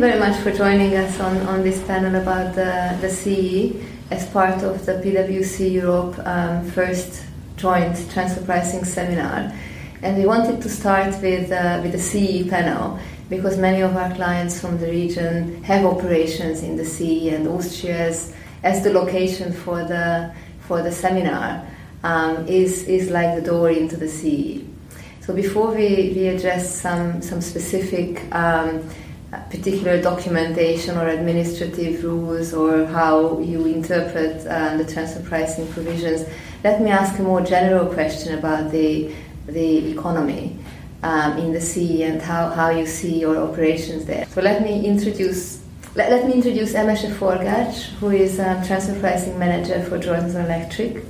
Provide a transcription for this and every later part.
You very much for joining us on, on this panel about the, the CE as part of the PwC Europe um, first joint transfer pricing seminar. And we wanted to start with, uh, with the CE panel because many of our clients from the region have operations in the CE and Austria as, as the location for the, for the seminar um, is, is like the door into the CE. So before we, we address some, some specific um, particular documentation or administrative rules or how you interpret uh, the transfer pricing provisions, let me ask a more general question about the, the economy um, in the sea and how, how you see your operations there. So let me introduce let, let me introduce Emese Forgács, who is a transfer pricing manager for Johnson Electric,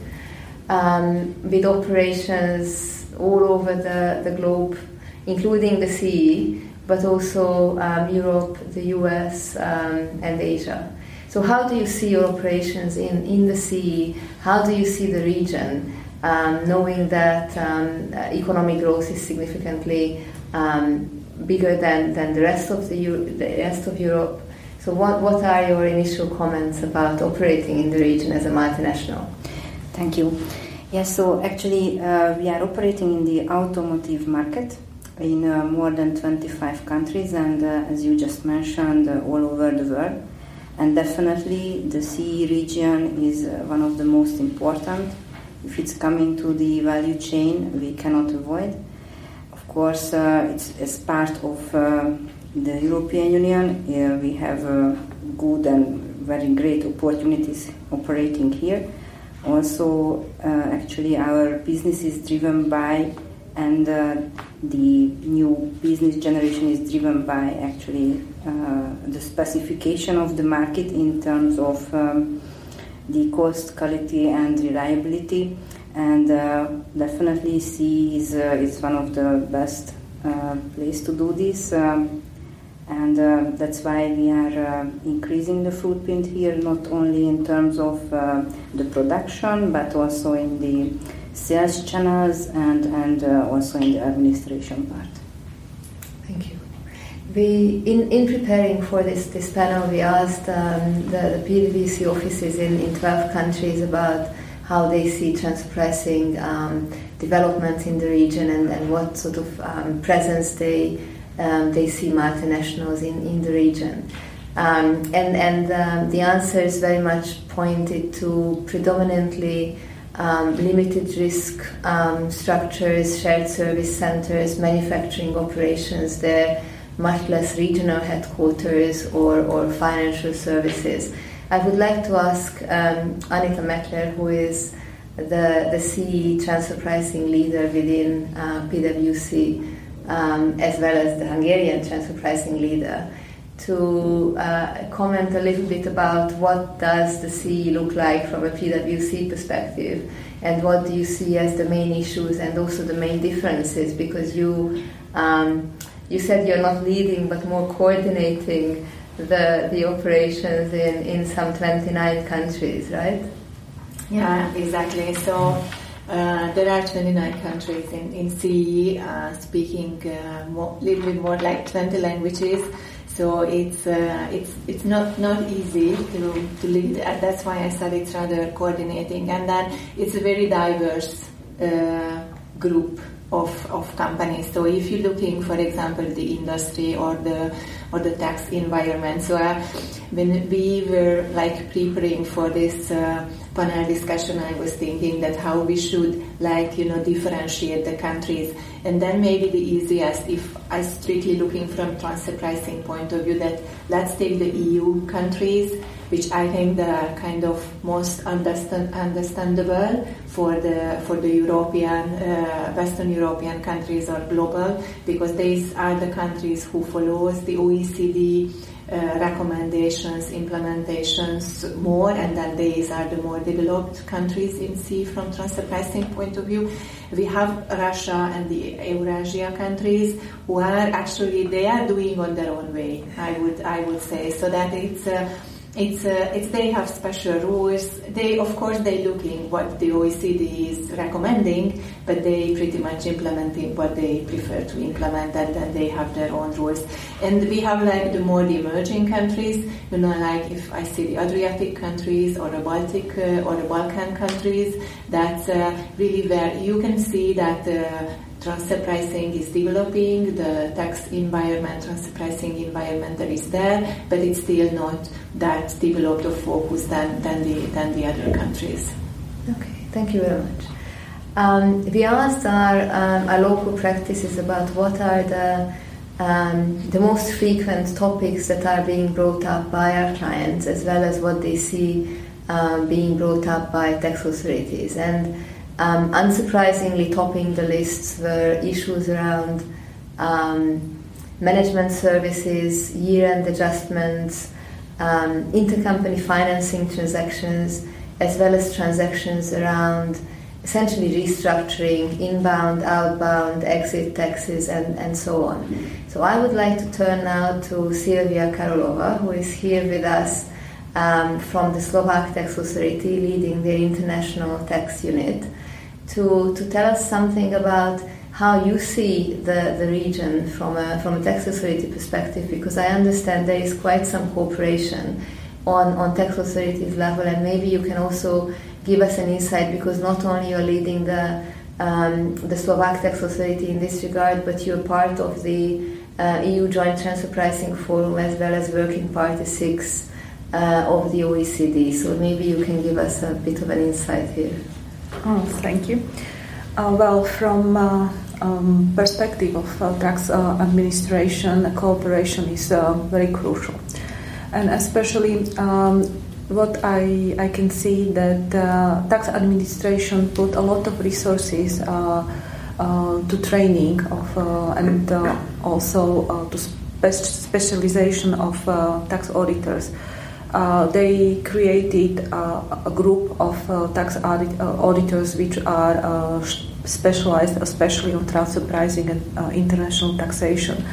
um, with operations all over the, the globe, including the CE, but also um, Europe, the US, um, and Asia. So, how do you see your operations in, in the sea? How do you see the region, um, knowing that um, economic growth is significantly bigger than, than the rest of the, the rest of Europe? So, what, what are your initial comments about operating in the region as a multinational? Thank you. Yes, so actually, uh, we are operating in the automotive market in uh, more than 25 countries, and uh, as you just mentioned, uh, all over the world. And definitely, the CE region is uh, one of the most important. If it's coming to the value chain, we cannot avoid. Of course, uh, it's as part of the European Union, we have good and very great opportunities operating here also uh, actually our business is driven by and uh, the new business generation is driven by actually uh, the specification of the market in terms of um, the cost, quality, and reliability. And uh, definitely, C is, is one of the best uh, place to do this. Um, and uh, that's why we are uh, increasing the footprint here, not only in terms of uh, the production, but also in the sales channels and, and uh, also in the administration part. Thank you. We, in, in preparing for this, this panel, we asked um, the, the PwC offices in, in 12 countries about how they see transfer pricing um, development in the region and, and what sort of um, presence they um, they see multinationals in, in the region. Um, and and um, the answer is very much pointed to predominantly um, limited risk um, structures, shared service centers, manufacturing operations there, much less regional headquarters or, or financial services. I would like to ask Anita Mekler, who is the, the CE transfer pricing leader within uh, PwC, um, as well as the Hungarian transfer pricing leader, to uh, comment a little bit about what does the CE look like from a PwC perspective, and what do you see as the main issues and also the main differences, because you um, you said you're not leading but more coordinating the the operations in in some 29 countries, right? Yeah, exactly. So uh, there are 29 countries in, in CE uh, speaking a uh, little bit more like 20 languages. So it's uh, it's it's not not easy to, to lead. And that's why I said it's rather coordinating. And then it's a very diverse uh, group of, of companies. So if you're looking, for example, the industry or the or the tax environment. So when we were like preparing for this panel discussion, I was thinking that how we should like you know differentiate the countries, and then maybe the easiest, if I strictly looking from transfer pricing point of view, that let's take the EU countries, which I think the kind of most understand, understandable for the for the European uh, Western European countries or global, because these are the countries who follows the OECD recommendations, implementations more, and then these are the more developed countries in C from transfer pricing point of view. We have Russia and the Eurasia countries who are actually they are doing on their own way. I would I would say so that it's. Uh, it's, uh, it's they have special rules. They of course they looking what the OECD is recommending, but they pretty much implementing what they prefer to implement, and then they have their own rules. And we have like the more the emerging countries, you know, like if I see the Adriatic countries or the Baltic uh, or the Balkan countries, that's uh, really where you can see that. Transfer pricing is developing, the tax environment, transfer pricing environment that is there, but it's still not that developed or focused than, than, the, than the other countries. Okay, thank you very much. Um, we asked our, um, our local practices about what are the um, the most frequent topics that are being brought up by our clients, as well as what they see um, being brought up by tax authorities. And um, unsurprisingly, topping the lists were issues around um, management services, year end adjustments, um, intercompany financing transactions, as well as transactions around essentially restructuring inbound, outbound, exit taxes, and, and so on. So I would like to turn now to Silvia Karelova, who is here with us um, from the Slovak Tax Authority, leading their international tax unit to, to tell us something about how you see the, the region from a, from a tax authority perspective, because I understand there is quite some cooperation on, on tax authorities level, and maybe you can also give us an insight, because not only you're leading the, um, the Slovak Tax Authority in this regard, but you're part of the uh, EU Joint Transfer Pricing Forum as well as Working Party 6 uh, of the OECD. So maybe you can give us a bit of an insight here. Oh, thank you. Uh, well, from uh, um, perspective of uh, tax uh, administration, cooperation is uh, very crucial, and especially um, what I, I can see that uh, tax administration put a lot of resources to training of and also to spe- specialization of tax auditors. Uh, they created uh, a group of uh, tax audit, uh, auditors which are uh, specialized especially on transfer pricing and uh, international taxation.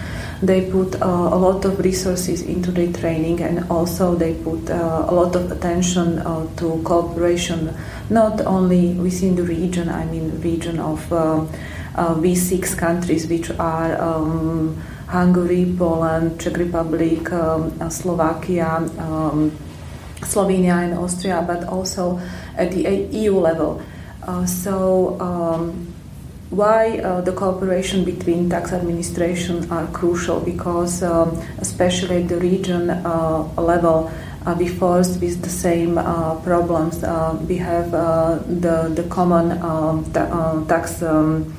They put a lot of resources into their training and also they put a lot of attention to cooperation, not only within the region, I mean region of V6 countries which are um, Hungary, Poland, Czech Republic, um, uh, Slovakia, um, Slovenia, and Austria, but also at the EU level. Uh, so, um, why uh, the cooperation between tax administration are crucial? Because, um, especially at the region uh, level, uh, we faced with the same uh, problems. we have the the common um, ta- tax. Um,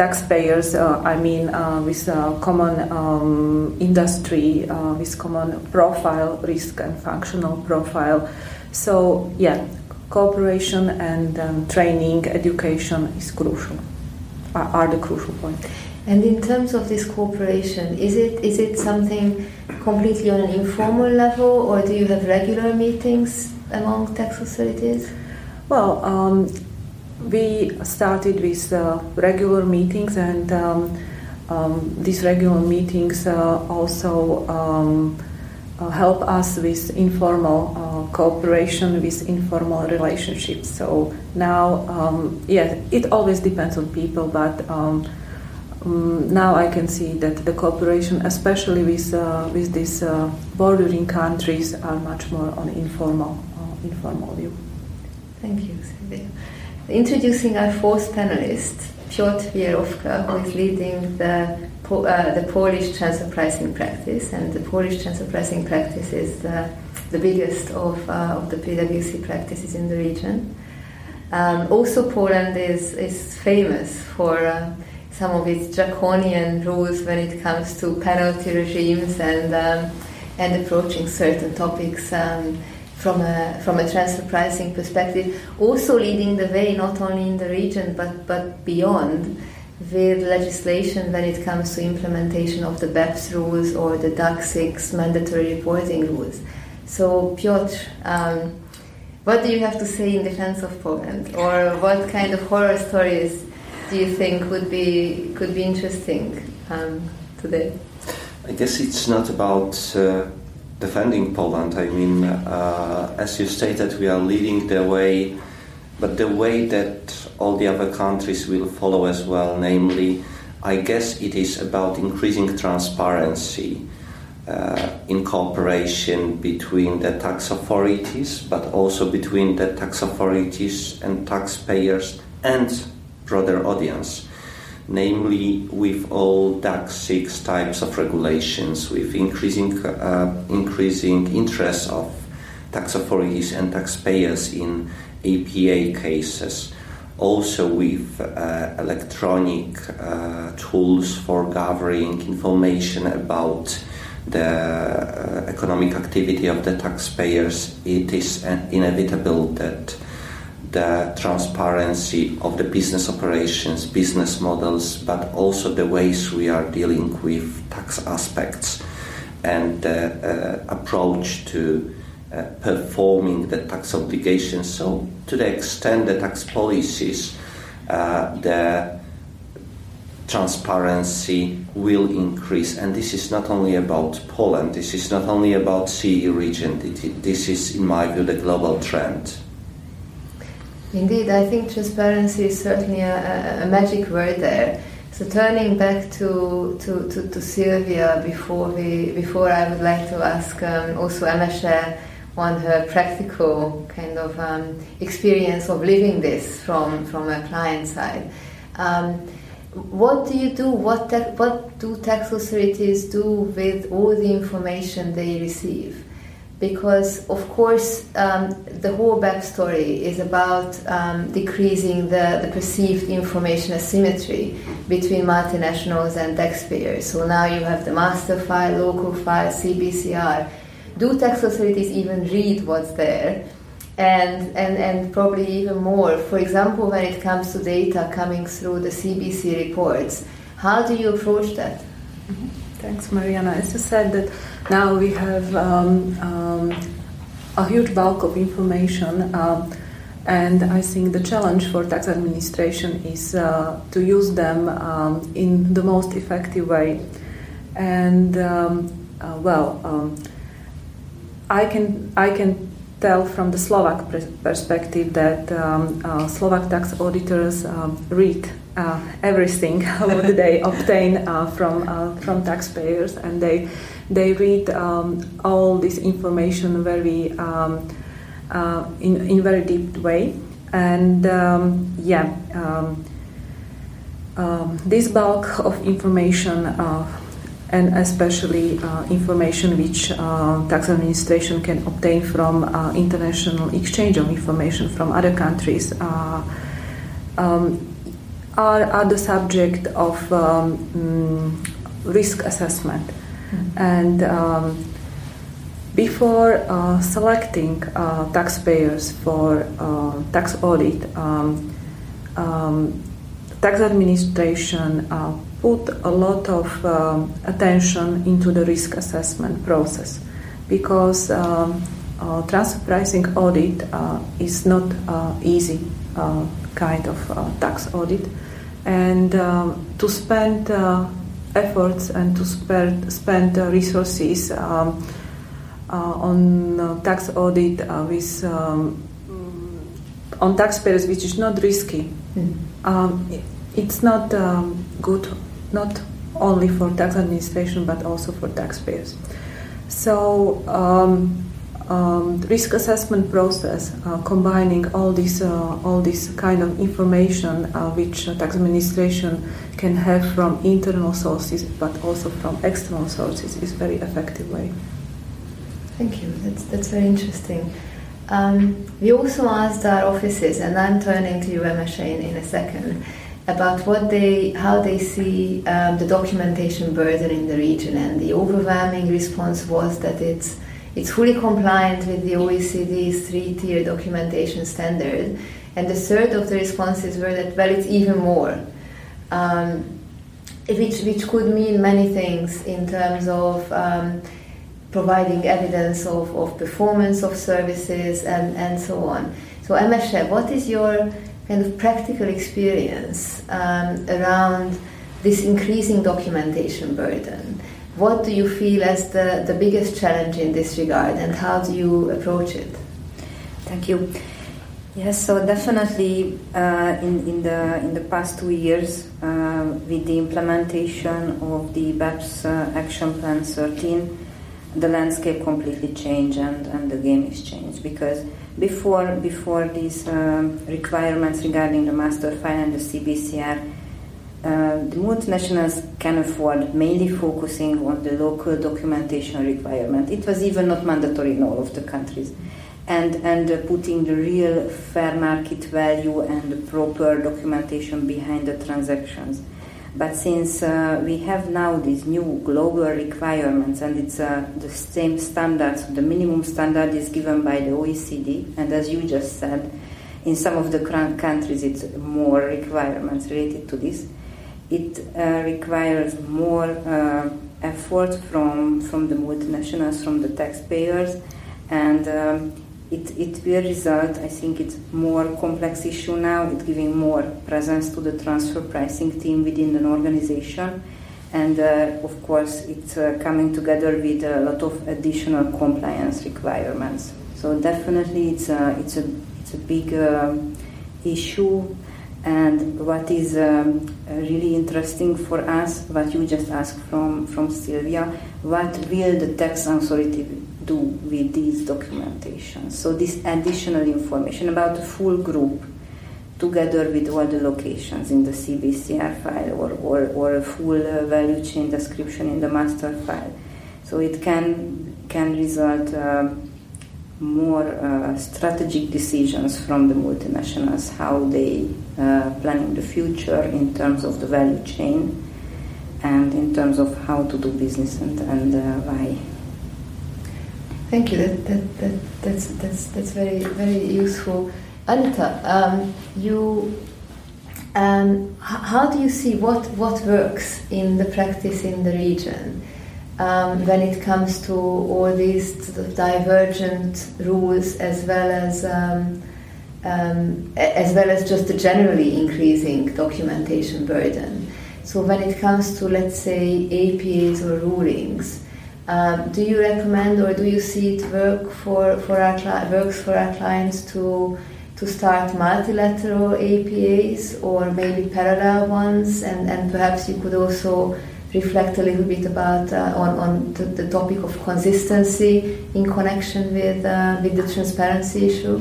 taxpayers, uh, I mean, uh, with a common um, industry, uh, with common profile, risk and functional profile. So, yeah, cooperation and um, training, education is crucial, are, are the crucial points. And in terms of this cooperation, is it is it something completely on an informal level, or do you have regular meetings among tax authorities? Well, um, we started with uh, regular meetings, and um, um, these regular meetings uh, also um, uh, help us with informal uh, cooperation, with informal relationships. So now, um, yeah, it always depends on people, but um, um, now I can see that the cooperation, especially with uh, with these uh, bordering countries, are much more on informal informal view. Thank you, Silvia. Introducing our fourth panelist, Piotr Wiewiorka, who is leading the, uh, the Polish transfer pricing practice, and the Polish transfer pricing practice is the, the biggest of, uh, of the PwC practices in the region. Um, also, Poland is, is famous for uh, some of its draconian rules when it comes to penalty regimes and, um, and approaching certain topics. Um, from a from a transfer pricing perspective, also leading the way not only in the region but but beyond with legislation when it comes to implementation of the BEPS rules or the DAC 6 mandatory reporting rules. So, Piotr, um, what do you have to say in defense of Poland, or what kind of horror stories do you think would be could be interesting um, today? I guess it's not about uh, defending Poland. I mean, uh, as you stated, we are leading the way, but the way that all the other countries will follow as well, namely, I guess it is about increasing transparency uh, in cooperation between the tax authorities, but also between the tax authorities and taxpayers and broader audience namely with all DAC 6 types of regulations, with increasing, uh, increasing interest of tax authorities and taxpayers in APA cases, also with uh, electronic uh, tools for gathering information about the uh, economic activity of the taxpayers, it is uh, inevitable that the transparency of the business operations, business models, but also the ways we are dealing with tax aspects and the uh, approach to uh, performing the tax obligations. So, to the extent the tax policies, uh, the transparency will increase. And this is not only about Poland, this is not only about CE region, this is, in my view, the global trend. Indeed, I think transparency is certainly a, a, magic word there. So turning back to, to, to, to, Silvia before we before I would like to ask um, also Emese on her practical kind of um, experience of living this from from a client side. Um, what do you do? What te- what do tax authorities do with all the information they receive? Because of course um, the whole backstory is about um, decreasing the, the perceived information asymmetry between multinationals and taxpayers. So now you have the master file, local file, CBCR. Do tax authorities even read what's there? And, and, and probably even more. For example, when it comes to data coming through the CBC reports, how do you approach that? Mm-hmm. Thanks, Marianna. As you said, that now we have um, um, a huge bulk of information, um, and I think the challenge for tax administration is uh, to use them um, in the most effective way. And um, uh, well, um, I can I can tell from the Slovak perspective that uh, Slovak tax auditors read uh, everything what they obtain uh, from uh, from taxpayers, and they they read um, all this information very um, uh, in in very deep way, and um, yeah, um, um, this bulk of information. Uh, and especially uh, information which tax administration can obtain from international exchange of information from other countries um, are, are the subject of um, mm, risk assessment. Mm-hmm. And um, before uh, selecting uh, taxpayers for uh, tax audit, um, um tax administration uh, put a lot of um, attention into the risk assessment process because um, uh, transfer pricing audit uh, is not easy kind of tax audit and um, to spend uh, efforts and to spend, spend uh, resources um, uh, on uh, tax audit uh, with um, on taxpayers, which is not risky. Mm. it's not um, good, not only for tax administration but also for taxpayers. So um, um, risk assessment process, uh, combining all this uh, all this kind of information uh, which tax administration can have from internal sources, but also from external sources, is very effective way. Thank you. That's that's very interesting. Um, we also asked our offices, and I'm turning to you, Emese, in, in a second, about what they, how they see um, the documentation burden in the region, and the overwhelming response was that it's it's fully compliant with the OECD's three-tier documentation standard, and the third of the responses were that well, it's even more, um, which which could mean many things in terms of um, providing evidence of, of performance of services and, and so on. So, Emese, what is your kind of practical experience um, around this increasing documentation burden? what do you feel as the, the biggest challenge in this regard and how do you approach it? Thank you. Yes, so definitely uh, in, in, the, in the past two years, uh, with the implementation of the BEPS uh, Action Plan 13, the landscape completely changed and, and the game is changed because before before these um, requirements regarding the master file and the CBCR, uh, the multinationals can afford mainly focusing on the local documentation requirement. It was even not mandatory in all of the countries. And, and uh, putting the real fair market value and the proper documentation behind the transactions. But since uh, we have now these new global requirements and it's uh, the same standards, the minimum standard is given by the OECD, and as you just said, in some of the countries it's more requirements related to this. It uh, requires more uh, effort from, from the multinationals, from the taxpayers, and um, it, it will result, I think it's more complex issue now, it's giving more presence to the transfer pricing team within an organization. And uh, of course, it's uh, coming together with a lot of additional compliance requirements. So definitely, it's a, it's a, it's a big um, issue and what is um, really interesting for us, what you just asked from, from Silvia, what will the tax authority do with these documentation? So this additional information about the full group together with all the locations in the CBCR file or, or, or a full uh, value chain description in the master file. So it can, can result uh, more uh, strategic decisions from the multinationals, how they uh, planning the future in terms of the value chain and in terms of how to do business and, and uh, why. Thank you. That, that, that, that's, that's, that's very, very useful. Anita, um, you, um, how do you see what, what works in the practice in the region? Um, when it comes to all these sort of divergent rules as well as um, um, as well as just the generally increasing documentation burden. So when it comes to let's say APAs or rulings, um, do you recommend or do you see it work for, for our cli- works for our clients to to start multilateral APAs or maybe parallel ones and, and perhaps you could also reflect a little bit about uh, on, on the, the, topic of consistency in connection with uh, with the transparency issue?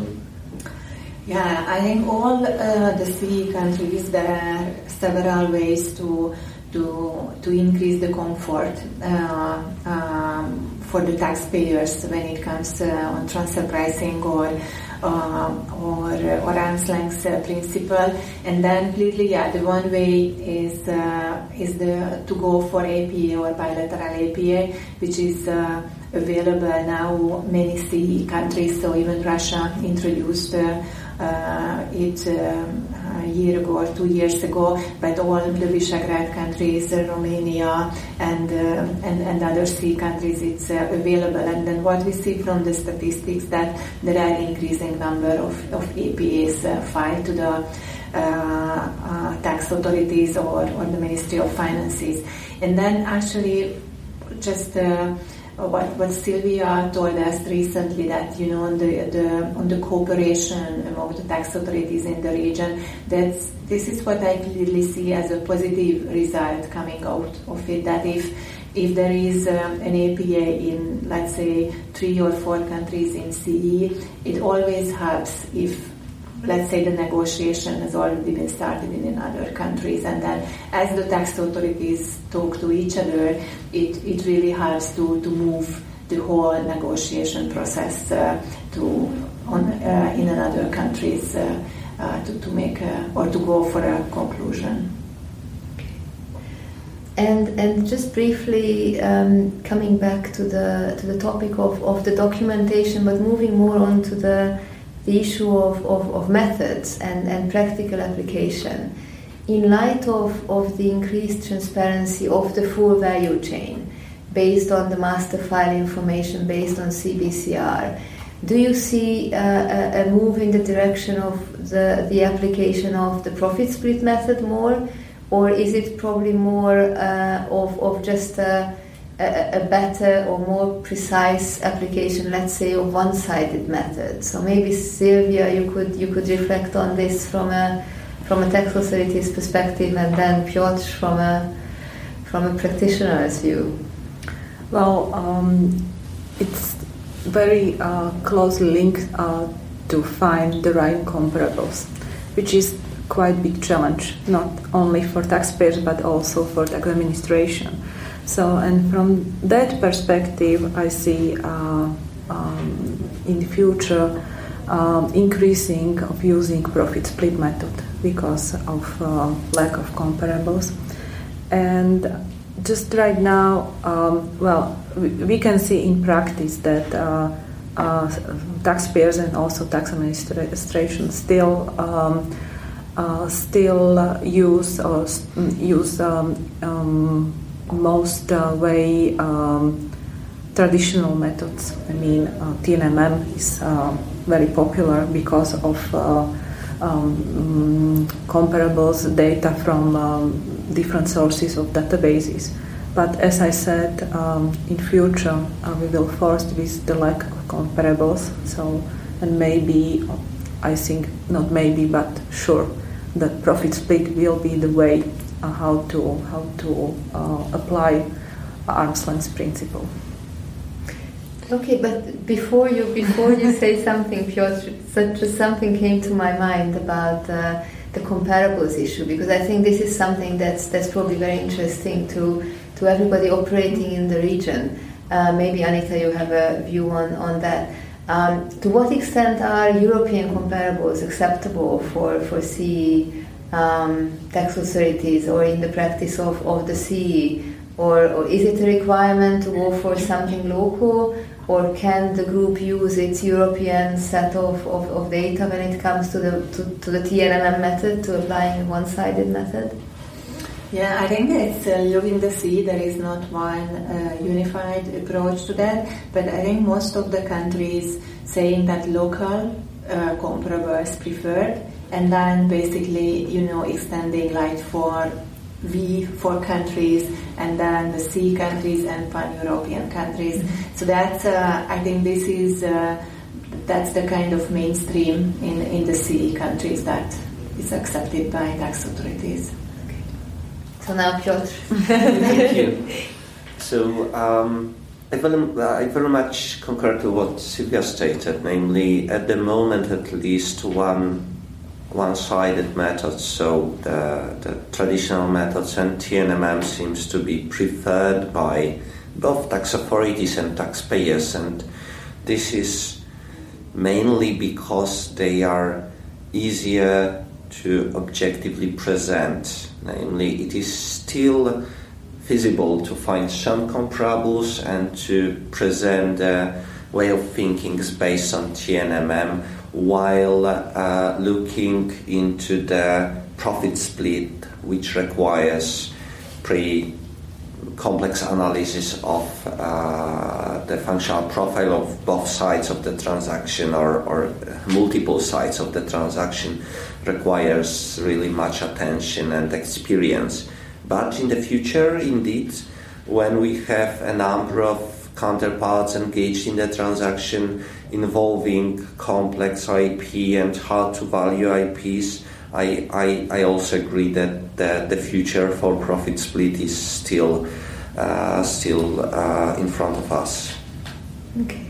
Yeah, I think all uh, the three countries there are several ways to to to increase the comfort uh, um, for the taxpayers when it comes uh, on transfer pricing or uh, or, or arm's length uh, principle. And then clearly, yeah, the one way is uh, is the to go for APA or bilateral APA, which is uh, available now many CE countries. So even Russia introduced uh, uh, it um, year ago or two years ago, but all the Visegrad countries, Romania, and, uh, and, and other CE countries, it's uh, available. And then what we see from the statistics that there are increasing number of, of APAs uh, filed to the uh, uh, tax authorities or, or the Ministry of Finances. And then actually just uh, what, what Silvia told us recently that you know on the, the on the cooperation among the tax authorities in the region that's this is what I clearly see as a positive result coming out of it that if if there is um, an APA in let's say three or four countries in CE it always helps if let's say the negotiation has already been started in other countries and then as the tax authorities talk to each other it, it really helps to, to move the whole negotiation process uh, to on, uh, in another countries uh, uh to, to make a, or to go for a conclusion. And, and just briefly um, coming back to the to the topic of, of the documentation, but moving more on to the the issue of, of, of methods and, and practical application in light of, of the increased transparency of the full value chain based on the master file information based on CBCR, do you see uh, a, move in the direction of the, the application of the profit split method more, or is it probably more uh, of, of just a a, better or more precise application, let's say, of one-sided method. So maybe Silvia, you could you could reflect on this from a from a tax authority's perspective, and then Piotr from a from a practitioner's view. Well, um, it's very uh, closely linked uh, to find the right comparables, which is quite big challenge, not only for taxpayers but also for tax administration. So, and from that perspective, I see uh, um, in the future um, increasing of using profit split method because of uh, lack of comparables. And just right now, um, well, we, can see in practice that uh, uh, taxpayers and also tax administration still um, uh, still use or use um, um most uh, way um, traditional methods. I mean, uh, TNMM is uh, very popular because of uh, um, comparables data from um, different sources of databases. But as I said, um, in future uh, we will forced with the lack of comparables. So and maybe I think not maybe but sure that profit split will be the way how to how to uh, apply arm's length principle. Okay, but before you before you say something, Piotr, such something came to my mind about uh, the comparables issue because I think this is something that's that's probably very interesting to to everybody operating in the region. Uh, maybe Anita, you have a view on on that. Um, to what extent are European comparables acceptable for for CE um, tax authorities or in the practice of, of the CE? Or, or, is it a requirement to go for something local? Or can the group use its European set of, of, of data when it comes to the, to, to the TNMM method, to applying one sided method? Yeah, I think it's uh, looking the sea. There is not one uh, unified approach to that, but I think most of the countries saying that local uh, comparables preferred and then basically, you know, extending like for V4 countries and then the C countries and pan-European countries. Mm-hmm. So that's, uh, I think this is, uh, that's the kind of mainstream in, in the CE countries that is accepted by tax authorities. Okay. So now Piotr. Thank you. So um, I, very, I very much concur to what Silvia stated, namely at the moment at least one one-sided methods, so the, the traditional methods and TNMM seems to be preferred by both tax authorities and taxpayers, and this is mainly because they are easier to objectively present. Namely, it is still feasible to find some comparables and to present a way of thinking based on TNMM while uh, looking into the profit split, which requires pretty complex analysis of uh, the functional profile of both sides of the transaction or, or multiple sides of the transaction requires really much attention and experience. But in the future, indeed, when we have a number of counterparts engaged in the transaction involving complex IP and hard to value IPs, I, I, I also agree that the, the future for profit split is still uh, still uh, in front of us. Okay.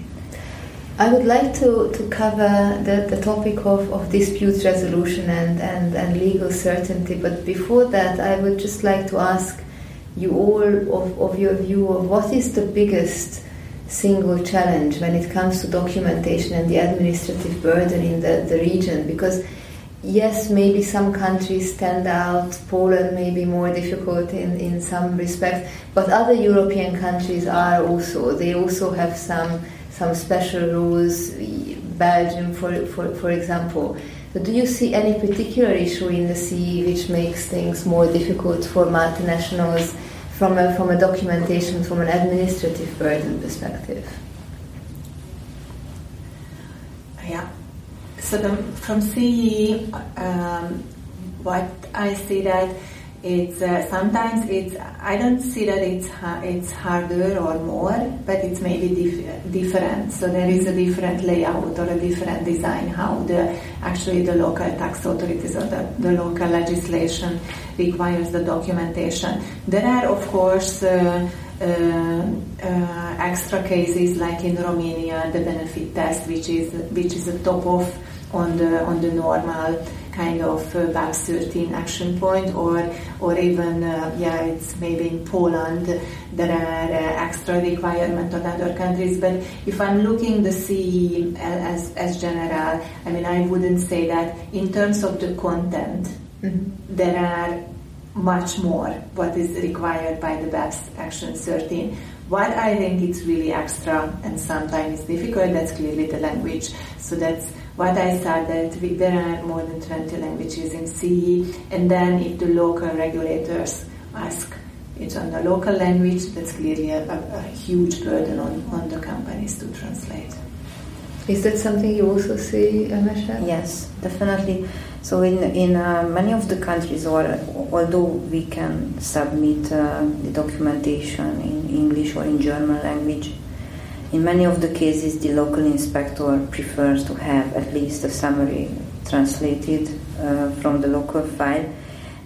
I would like to, to cover the, the topic of, of dispute resolution and, and, and legal certainty, but before that, I would just like to ask you all of, of your view of what is the biggest single challenge when it comes to documentation and the administrative burden in the, the region? Because yes maybe some countries stand out poland may be more difficult in, in some respects but other european countries are also they also have some some special rules. Belgium for, for, for example but do you see any particular issue in the CE which makes things more difficult for multinationals from a, from a documentation, from an administrative burden perspective? Yeah. So the, from CE, um, what I see that it's uh, sometimes it's I don't see that it's ha- it's harder or more, but it's maybe dif- different. So there is a different layout or a different design how the actually the local tax authorities or the, the local legislation requires the documentation. There are of course. Uh, uh, uh, extra cases like in Romania, the benefit test, which is which is a top of on the on the normal kind of uh, BEPS 13 action point or or even uh, yeah it's maybe in Poland there are uh, extra requirement on other countries. But if I'm looking the CE as, as general I mean I wouldn't say that in terms of the content mm-hmm. there are much more what is required by the BEPS action 13 what I think it's really extra and sometimes difficult that's clearly the language. So that's what I said that we, there are more than 20 languages in CE, and then if the local regulators ask it on the local language, that's clearly a, a, a huge burden on, on the companies to translate. Is that something you also see, Michelle? Yes, definitely. So in in uh, many of the countries, or although we can submit uh, the documentation in English or in German language, in many of the cases, the local inspector prefers to have at least a summary translated uh, from the local file.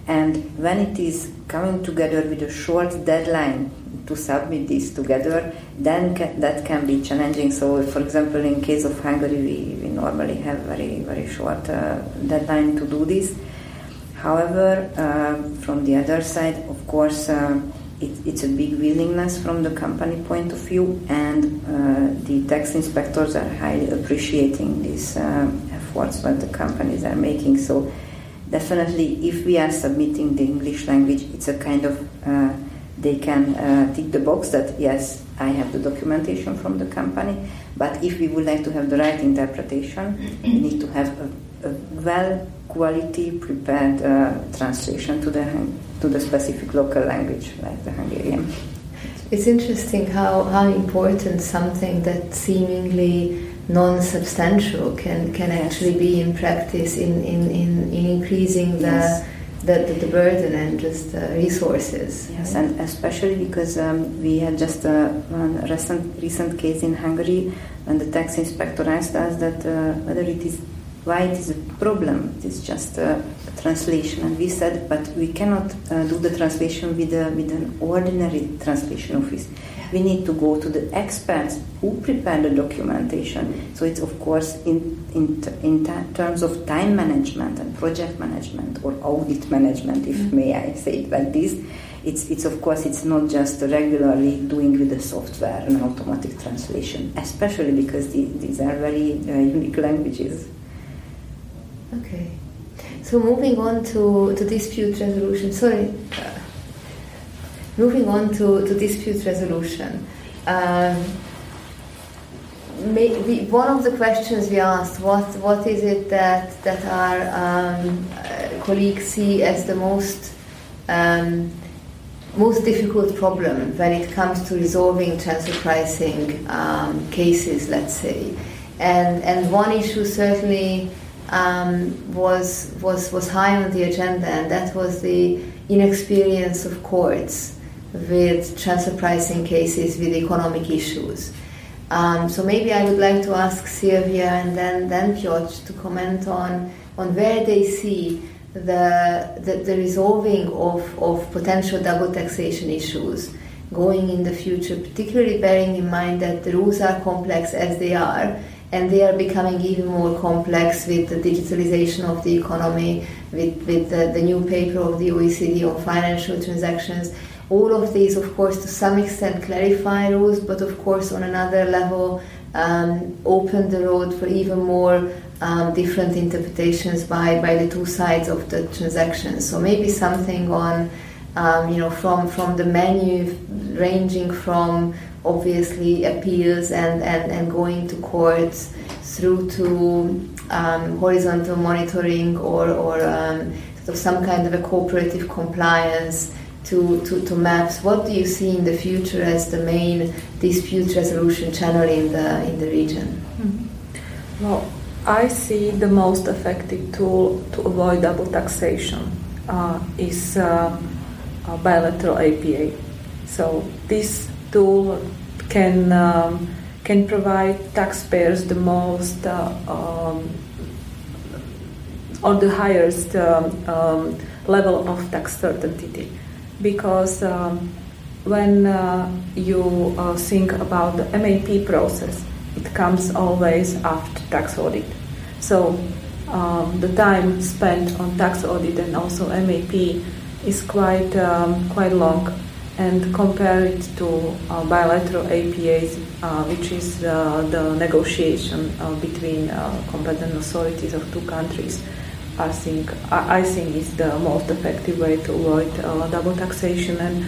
And when it is coming together with a short deadline to submit this together, then ca- that can be challenging. So, for example, in case of Hungary, we, we normally have very very short uh, deadline to do this. However, uh, from the other side, of course uh, it, it's a big willingness from the company point of view, and uh, the tax inspectors are highly appreciating these um, efforts that the companies are making. So, definitely, if we are submitting the English language, it's a kind of uh, they can uh, tick the box that yes, I have the documentation from the company. But if we would like to have the right interpretation, we need to have a, a well quality prepared uh, translation to the to the specific local language, like the Hungarian. It's interesting how, how important something that seemingly non-substantial can, can actually be in practice in, in, in, in increasing the, yes. the, the, the, burden and just the resources. Yes, right? and especially because um, we had just a one recent, recent case in Hungary and the tax inspector asked us that uh, whether it is why it is a problem. It is just a, translation, and we said, but we cannot uh, do the translation with a, with an ordinary translation office. We need to go to the experts who prepare the documentation. So it's of course in in in terms of time management and project management or audit management, if mm-hmm. may I say it like this. It's, it's of course it's not just regularly doing with the software an automatic translation, especially because the, these are very uh, unique languages. Okay. So moving on to, to dispute resolution. Sorry. Uh, moving on to, to dispute resolution. Um, may, we, one of the questions we asked, what, what is it that, that our um, uh, colleagues see as the most um, most difficult problem when it comes to resolving transfer pricing um, cases, let's say. And, and one issue certainly um, was was was high on the agenda, and that was the inexperience of courts with transfer pricing cases with economic issues. Um, so maybe I would like to ask Silvia and then then Piotr to comment on on where they see the the, the resolving of, of potential double taxation issues going in the future, particularly bearing in mind that the rules are complex as they are and they are becoming even more complex with the digitalization of the economy, with, with the, the new paper of the OECD on financial transactions. All of these, of course, to some extent clarify rules, but of course, on another level, um, open the road for even more um, different interpretations by, by the two sides of the transaction. So maybe something on, um, you know, from from the menu ranging from obviously appeals and, and, and going to courts through to um, horizontal monitoring or, or um, sort of some kind of a cooperative compliance to, to, to maps. What do you see in the future as the main dispute resolution channel in the, in the region? Mm-hmm. Well, I see the most effective tool to avoid double taxation uh, is uh, bilateral APA. So this tool can um, can provide taxpayers the most uh, um, or the highest um, um, level of tax certainty because um, when uh, you uh, think about the MAP process, it comes always after tax audit. So um, the time spent on tax audit and also MAP is quite um, quite long, and compare it to uh, bilateral APAs, uh, which is the negotiation uh, between uh, competent authorities of two countries. I think I, think is the most effective way to avoid uh, double taxation and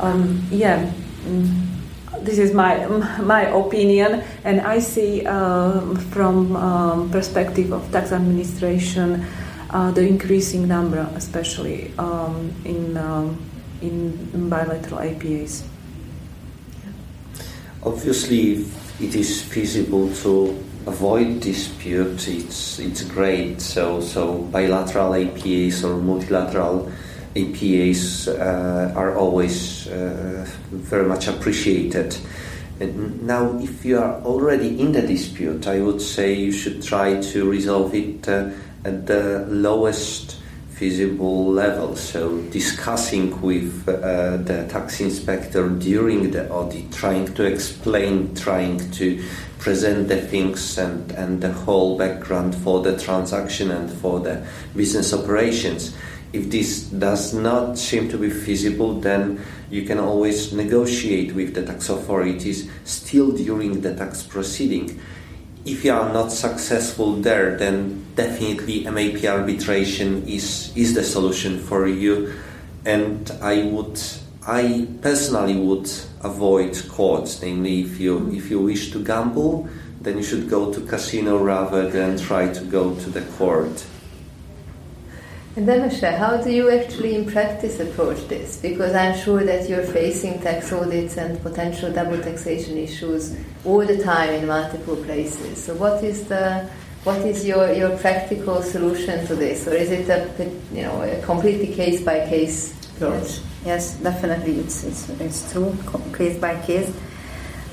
um, yeah. Mm, this is my my opinion, and I see uh, from um, perspective of tax administration uh, the increasing number, especially um, in, um, in bilateral APAs. Obviously, it is feasible to avoid disputes. It's it's great. So so bilateral APAs or multilateral APAs uh, are always uh, very much appreciated. And now, if you are already in the dispute, I would say you should try to resolve it uh, at the lowest feasible level. So, discussing with uh, the tax inspector during the audit, trying to explain, trying to present the things and, and the whole background for the transaction and for the business operations if this does not seem to be feasible, then you can always negotiate with the tax authorities still during the tax proceeding. If you are not successful there, then definitely MAP arbitration is, is the solution for you. And I would, I personally would avoid courts. Namely, if you if you wish to gamble, then you should go to casino rather than try to go to the court. And then, Michelle, how do you actually in practice approach this? Because I'm sure that you're facing tax audits and potential double taxation issues all the time in multiple places. So, what is the what is your, your practical solution to this, or is it a you know a completely case by case approach? Yes, yes, definitely, it's it's it's true, case by case.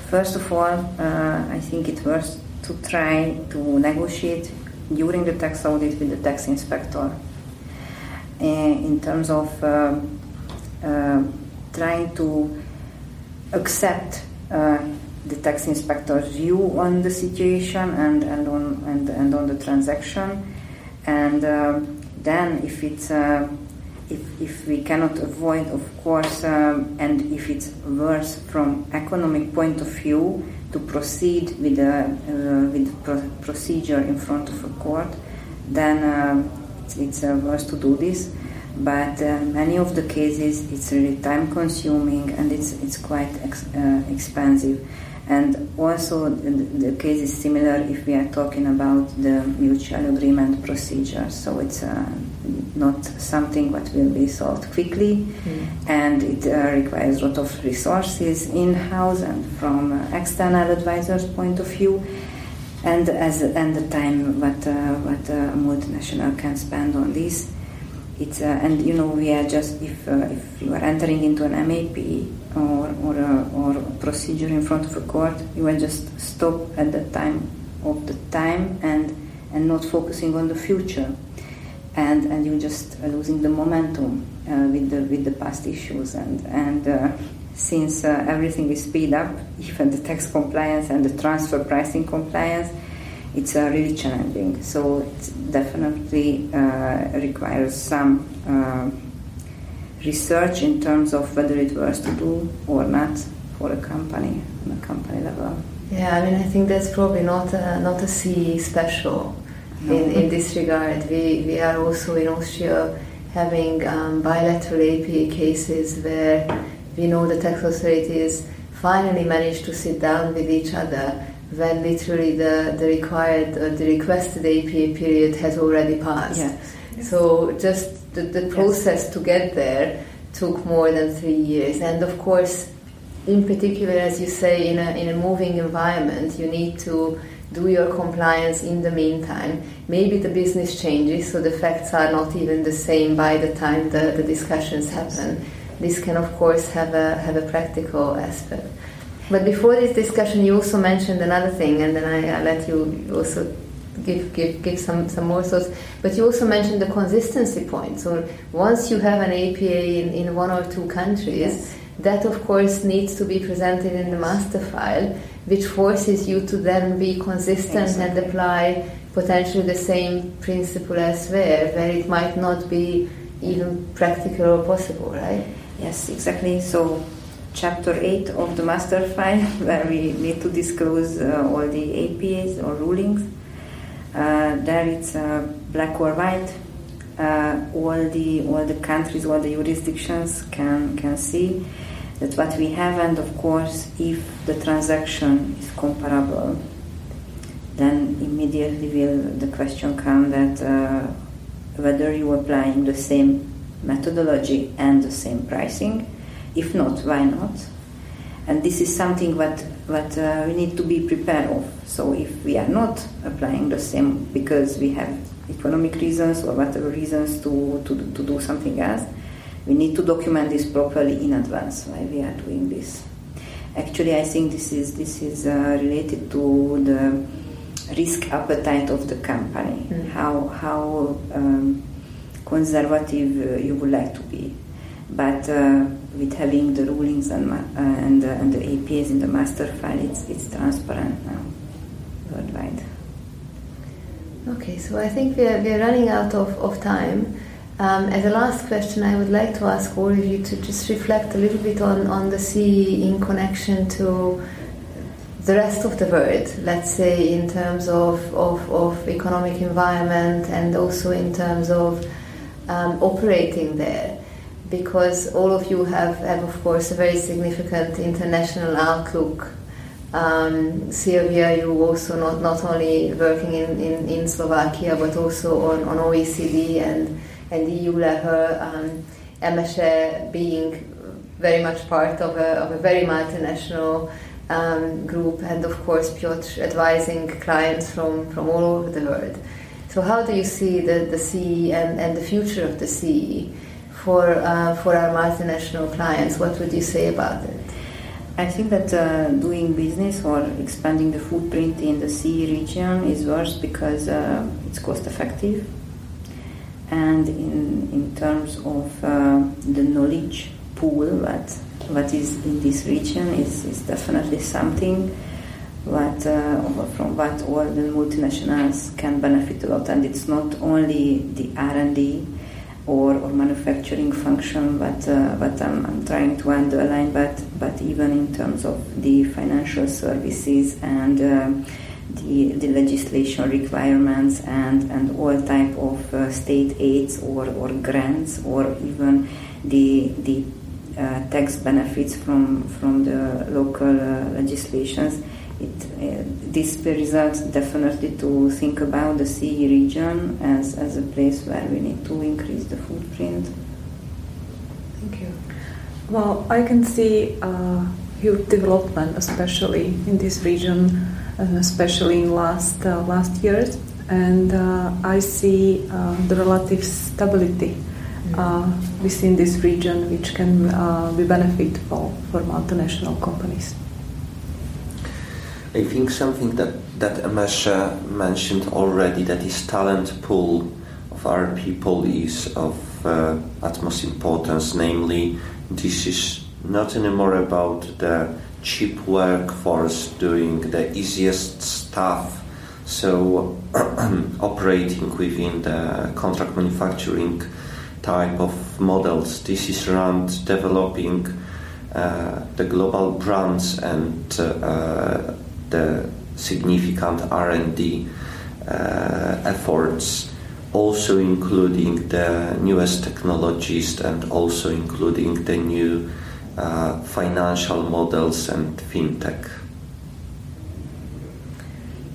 First of all, uh, I think it worth to try to negotiate during the tax audit with the tax inspector in terms of uh, uh, trying to accept uh, the tax inspector's view on the situation and, and, on, and, and on the transaction. And then, if it's if, if we cannot avoid, of course, um, and if it's worse from economic point of view, to proceed with the uh, with pro- procedure in front of a court, then uh, it's uh, worse to do this. But uh, many of the cases, it's really time consuming and it's, it's quite ex- uh, expensive. And also, the, the, case is similar if we are talking about the mutual agreement procedure. So it's uh, not something that will be solved quickly, mm. and it uh, requires a lot of resources in house and from uh, external advisors' point of view and as and the time that uh, what a multinational can spend on this. It's uh, and you know we are just if uh, if you are entering into an MAP or or a, or a procedure in front of a court, you will just stop at the time of the time and and not focusing on the future, and and you're just losing the momentum uh, with the with the past issues and and uh, since uh, everything is speed up, even the tax compliance and the transfer pricing compliance, it's uh, really challenging. So it definitely uh, requires some uh, research in terms of whether it was to do or not for a company on a company level. Yeah, I mean, I think that's probably not a, not a CE special no. in, in this regard. We, we are also in Austria having um, bilateral APA cases where we know the tax authorities finally managed to sit down with each other when literally the, the required or the requested APA period has already passed. Yes. So just the, the process yes. to get there took more than three years. And of course, in particular, as you say, in a, in a moving environment, you need to do your compliance in the meantime. Maybe the business changes, so the facts are not even the same by the time the, the discussions happen. This can, of course, have a, have a practical aspect. But before this discussion, you also mentioned another thing, and then I, I let you also give, give, give some, some more thoughts. But you also mentioned the consistency point. So once you have an APA in, in one or two countries, yes. that of course needs to be presented in the master file, which forces you to then be consistent exactly. and apply potentially the same principle elsewhere, where it might not be even practical or possible, right? Yes, exactly. So chapter 8 of the master file where we need to disclose uh, all the APAs or rulings. Uh, there it's uh, black or white. Uh, all the all the countries, all the jurisdictions can can see that what we have, and of course, if the transaction is comparable, then immediately will the question come that uh, whether you are applying the same methodology and the same pricing if not, why not? And this is something that, that uh, we need to be prepared of. So if we are not applying the same because we have economic reasons or whatever reasons to, to, to do something else, we need to document this properly in advance why we are doing this. Actually, I think this is this is uh, related to the risk appetite of the company. Mm. How how um, conservative uh, you would like to be, but uh, with having the rulings and, uh, and, uh, and the APAs in the master file, it's, it's transparent now worldwide. Okay, so I think we are, we are running out of, of time. Um, as a last question, I would like to ask all of you to just reflect a little bit on, on the CE in connection to the rest of the world, let's say in terms of, of, of economic environment and also in terms of um, operating there because all of you have, have of course, a very significant international outlook. Um, Silvia, you also not, not only working in, in, in Slovakia, but also on, on OECD and, and EU level, um, Emese being very much part of a, of a very multinational um, group, and of course, Piotr advising clients from, from all over the world. So, how do you see the, the CE and, and the future of the CE? For uh, for our multinational clients. What would you say about it? I think that uh, doing business or expanding the footprint in the CE region is worse because uh, it's cost effective, and in in terms of uh, the knowledge pool that what is in this region is, is definitely something what uh, from what all the multinationals can benefit a lot, and it's not only the R and D or, or manufacturing function, but, uh, I'm, I'm, trying to underline, but, but even in terms of the financial services and uh, the, the legislation requirements and, and all type of uh, state aids or, or grants or even the, the uh, tax benefits from, from the local uh, legislations it, uh, this results definitely to think about the CE region as, as a place where we need to increase the footprint. Thank you. Well, I can see uh, huge development, especially in this region, especially in last uh, last years, and uh, I see uh, the relative stability uh, within this region, which can be beneficial for multinational companies. I think something that, that Emese mentioned already, that that is talent pool of our people is of uh, utmost importance. Namely, this is not anymore about the cheap workforce doing the easiest stuff. So, operating within the contract manufacturing type of models, this is around developing uh, the global brands and uh, the significant R&D uh, efforts, also including the newest technologies and also including the new uh, financial models and fintech.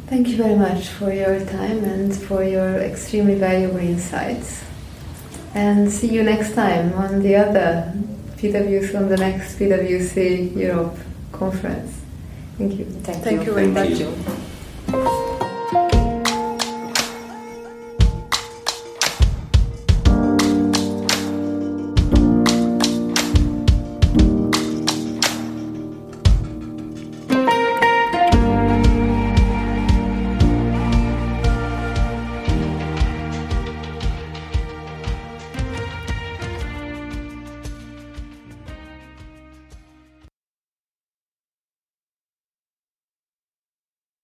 Thank you very much for your time and for your extremely valuable insights. And see you next time on the other PwC on the next PwC Europe conference. Thank you. Thank, Thank you. you. very much.